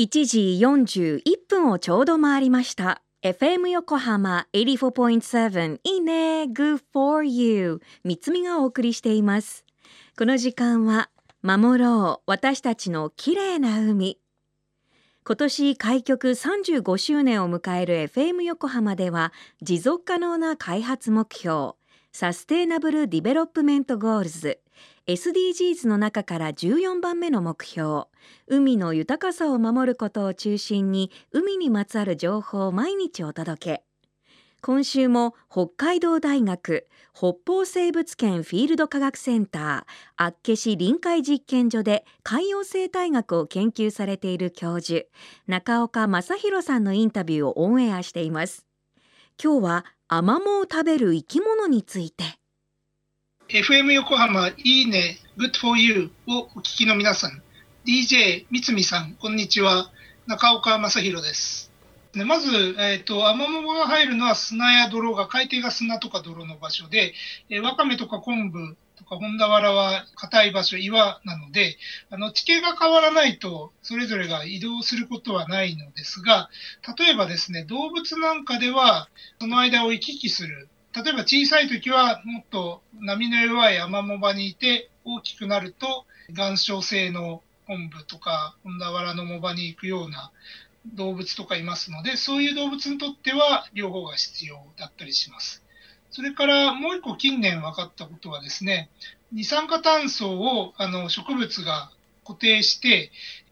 1時41分をちょうど回りました。FM 横浜84.7いいね Good for you 三つみがお送りしています。この時間は守ろう私たちの綺麗な海今年開局35周年を迎える FM 横浜では持続可能な開発目標 Sustainable Development Goals。SDGs の中から14番目の目標。海の豊かさを守ることを中心に海にまつわる情報を毎日お届け。今週も北海道大学北方生物圏フィールド科学センター厚岸臨海実験所で海洋生態学を研究されている教授中岡正弘さんのインタビューをオンエアしています。今日はアマモを食べる生き物について。FM 横浜いいね Good for you をお聞きの皆さん。DJ 三つみさんこんにちは。中岡正弘です。でまず、えーと、アマモが入るのは砂や泥が、海底が砂とか泥の場所で、えー、わかめとか昆布とかホンダワラは硬い場所、岩なので、あの地形が変わらないと、それぞれが移動することはないのですが、例えばですね、動物なんかでは、その間を行き来する。例えば小さい時はもっと波の弱いアマモ場にいて、大きくなると岩礁性の昆布とかホンダワラの藻場に行くような動物とかいますので、そういう動物にとっては両方が必要だったりします。それからもう一個近年分かったことはですね、二酸化炭素をあの植物が固定して、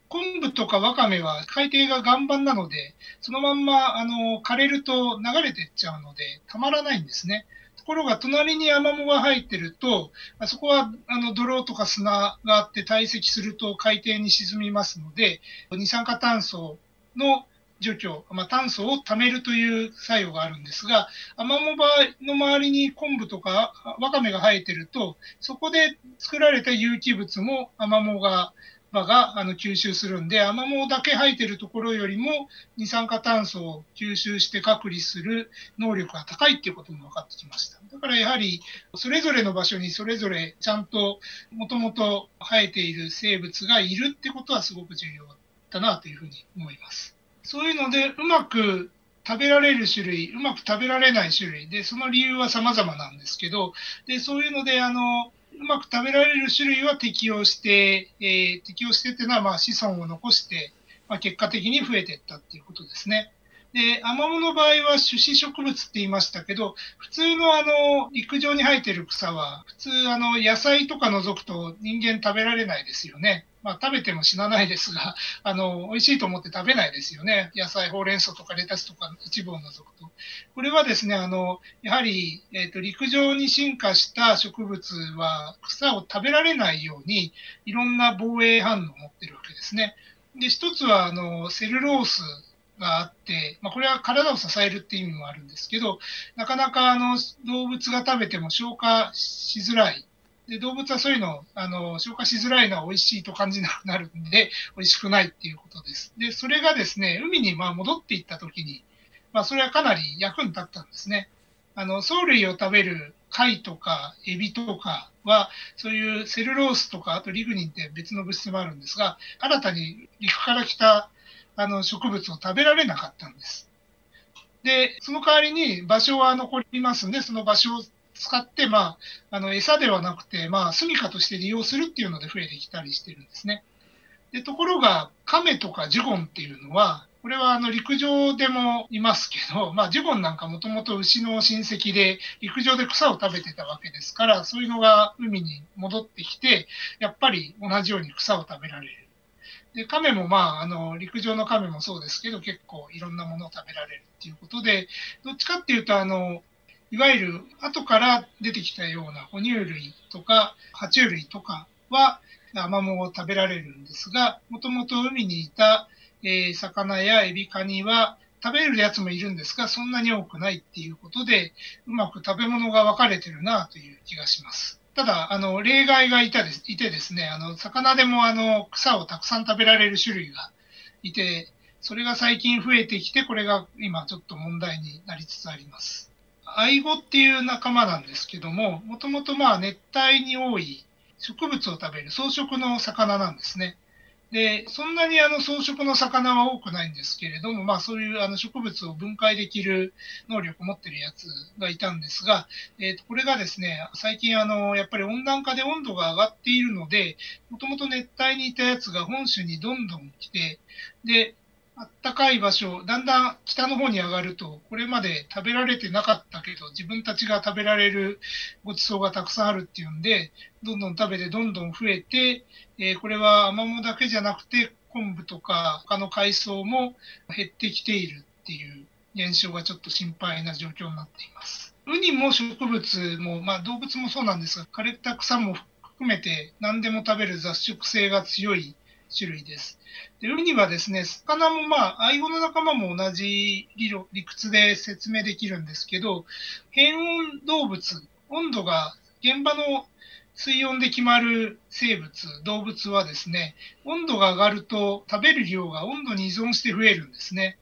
昆布とかワカメは海底が岩盤なので、そのまんまあの枯れると流れていっちゃうので、たまらないんですね。ところが隣にアマモが入ってると、そこはあの泥とか砂があって堆積すると海底に沈みますので、二酸化炭素の除去、まあ、炭素を貯めるという作用があるんですが、アマモ場の周りに昆布とかワカメが生えてると、そこで作られた有機物もアマモが場があの吸収するんで、アマモだけ生えてるところよりも二酸化炭素を吸収して隔離する能力が高いっていうことも分かってきました。だからやはり、それぞれの場所にそれぞれちゃんともともと生えている生物がいるってことはすごく重要だなというふうに思います。そういうので、うまく食べられる種類、うまく食べられない種類で、その理由は様々なんですけど、でそういうので、あの、うまく食べられる種類は適用して、えー、適用してっていうのは、まあ、子孫を残して、まあ、結果的に増えていったっていうことですね。で、アマモの場合は種子植物って言いましたけど、普通のあの、陸上に生えてる草は、普通あの、野菜とか除くと人間食べられないですよね。まあ、食べても死なないですが、あの、美味しいと思って食べないですよね。野菜、ほうれん草とかレタスとか一部を除くと。これはですね、あの、やはり、えっ、ー、と、陸上に進化した植物は草を食べられないように、いろんな防衛反応を持ってるわけですね。で、一つは、あの、セルロースがあって、まあ、これは体を支えるっていう意味もあるんですけど、なかなかあの動物が食べても消化しづらいで、動物はそういうのあの、消化しづらいのは美味しいと感じなくなるんで、美味しくないっていうことです。で、それがですね、海にまあ戻っていったときに、まあ、それはかなり役に立ったんですね。あの、藻類を食べる貝とかエビとかは、そういうセルロースとか、あとリグニンって別の物質もあるんですが、新たに陸から来たあの植物を食べられなかったんです。で、その代わりに場所は残りますんで、その場所を使って、まあ、あの餌ではなくて、まあ、住処として利用するっていうので増えてきたりしてるんですね。でところが、亀とかジュゴンっていうのは、これはあの陸上でもいますけど、まあ、ジュゴンなんかもともと牛の親戚で陸上で草を食べてたわけですから、そういうのが海に戻ってきて、やっぱり同じように草を食べられる。で亀も、まあ、あの陸上の亀もそうですけど、結構いろんなものを食べられるっていうことで、どっちかっていうと、あのいわゆる後から出てきたような哺乳類とか爬虫類とかはアマモを食べられるんですが、もともと海にいた、えー、魚やエビカニは食べるやつもいるんですが、そんなに多くないっていうことで、うまく食べ物が分かれてるなという気がします。ただ、あの、例外がいたですいてですね、あの、魚でもあの、草をたくさん食べられる種類がいて、それが最近増えてきて、これが今ちょっと問題になりつつあります。アイゴっていう仲間なんですけども、もともとまあ熱帯に多い植物を食べる草食の魚なんですね。で、そんなにあの草食の魚は多くないんですけれども、まあそういうあの植物を分解できる能力を持ってるやつがいたんですが、えー、とこれがですね、最近あの、やっぱり温暖化で温度が上がっているので、もともと熱帯にいたやつが本州にどんどん来て、で、あったかい場所、だんだん北の方に上がると、これまで食べられてなかったけど、自分たちが食べられるごちそうがたくさんあるっていうんで、どんどん食べてどんどん増えて、えー、これはアマモだけじゃなくて、昆布とか他の海藻も減ってきているっていう現象がちょっと心配な状況になっています。ウニも植物も、まあ動物もそうなんですが、枯れた草も含めて何でも食べる雑食性が強い種類です。でウニはですね、魚もまあ、アイゴの仲間も同じ理論理屈で説明できるんですけど、変温動物、温度が現場の水温で決まる生物、動物はですね、温度が上がると食べる量が温度に依存して増えるんですね。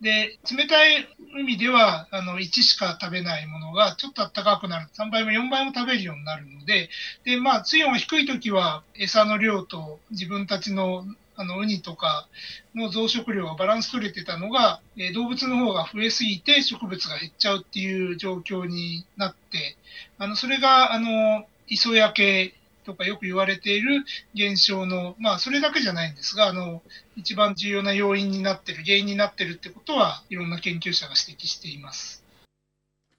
で、冷たい海ではあの1しか食べないものがちょっと暖かくなる、3倍も4倍も食べるようになるので、で、まあ、水温が低いときは餌の量と自分たちのあのウニとかの増殖量がバランス取れてたのが、えー、動物の方が増えすぎて植物が減っちゃうっていう状況になって、あのそれがあの磯焼けとかよく言われている現象の、まあそれだけじゃないんですが、あの一番重要な要因になってる、原因になってるってことはいろんな研究者が指摘しています。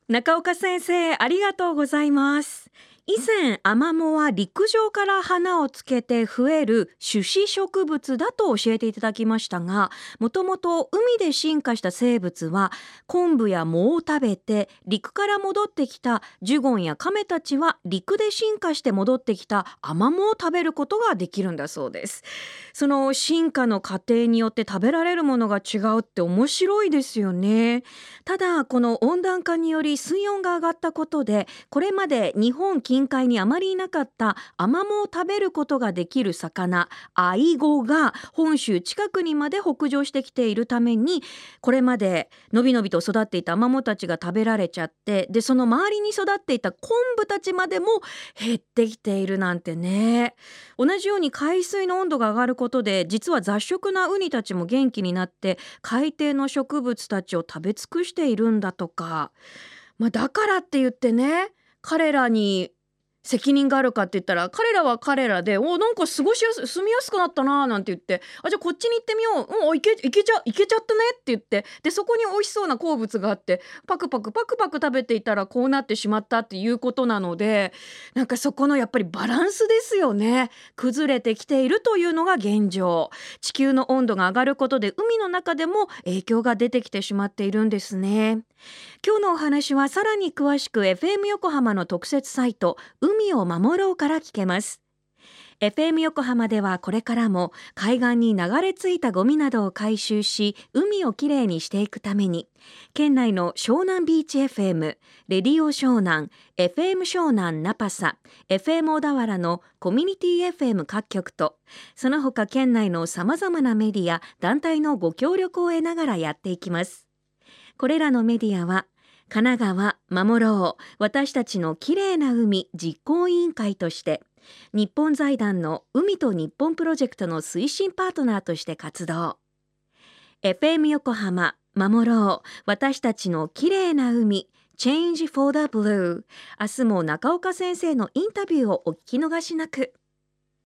中岡先生、ありがとうございます。以前アマモは陸上から花をつけて増える種子植物だと教えていただきましたがもともと海で進化した生物は昆布や藻を食べて陸から戻ってきたジュゴンやカメたちは陸で進化して戻ってきたアマモを食べることができるんだそうです。その進化の過程によって食べられるものが違うって面白いですよね。ただこの温暖化により水温が上がったことでこれまで日本近海にあまりいなかったアマモを食べることができる魚アイゴが本州近くにまで北上してきているためにこれまでのびのびと育っていたアマモたちが食べられちゃってでその周りに育っていた昆布たちまでも減ってきているなんてね同じように海水の温度が上がることで実は雑食なウニたちも元気になって海底の植物たちを食べ尽くしているんだとか。まあ、だからって言ってね彼らに責任があるかって言ったら彼らは彼らでおなんか過ごしやす住みやすくなったななんて言ってあじゃあこっちに行ってみよう、うん、いけいけちゃいけちゃったねって言ってでそこに美味しそうな好物があってパクパクパクパク食べていたらこうなってしまったっていうことなのでなんかそこのやっぱりバランスですよね。崩れてきているというのが現状。地球の温度が上がることで海の中でも影響が出てきてしまっているんですね。今日のお話はさらに詳しく FM 横浜の特設サイト海を守ろうから聞けます FM 横浜ではこれからも海岸に流れ着いたゴミなどを回収し海をきれいにしていくために県内の湘南ビーチ FM、レディオ湘南、FM 湘南ナパサ、FM 小田原のコミュニティ FM 各局とその他県内のさまざまなメディア、団体のご協力を得ながらやっていきます。これらのメディアは神奈川守ろう。私たちのきれいな海実行委員会として日本財団の海と日本プロジェクトの推進パートナーとして活動。FM 横浜守ろう。私たちのきれいな海 Change for the Blue 明日も中岡先生のインタビューをお聞き逃しなく。